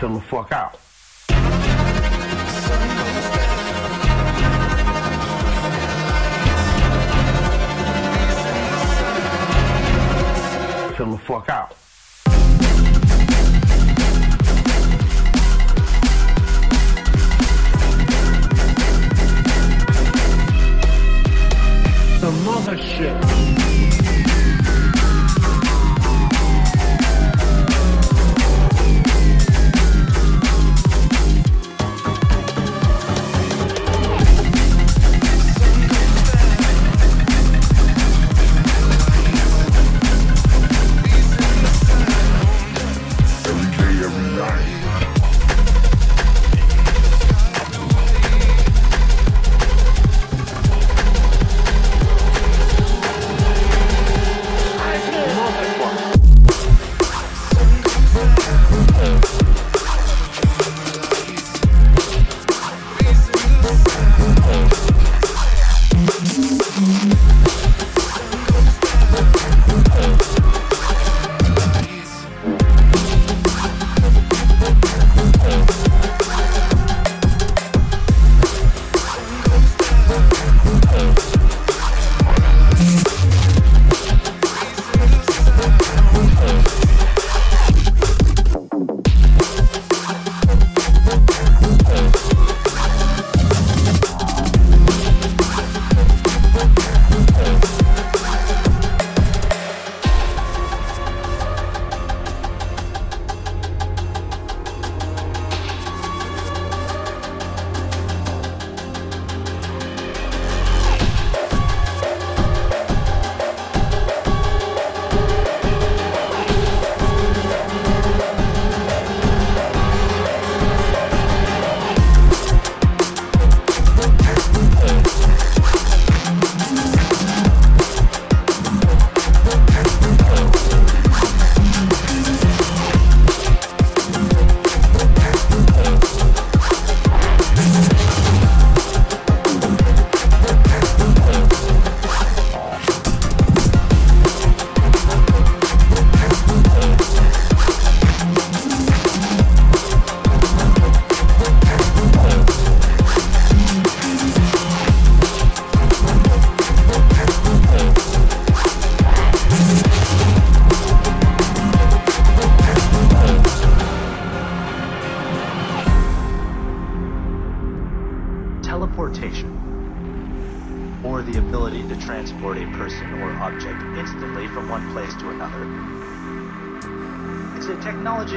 Chill the fuck out. Chill the fuck out. The mothership.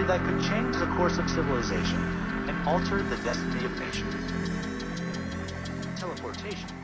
That could change the course of civilization and alter the destiny of nations. Teleportation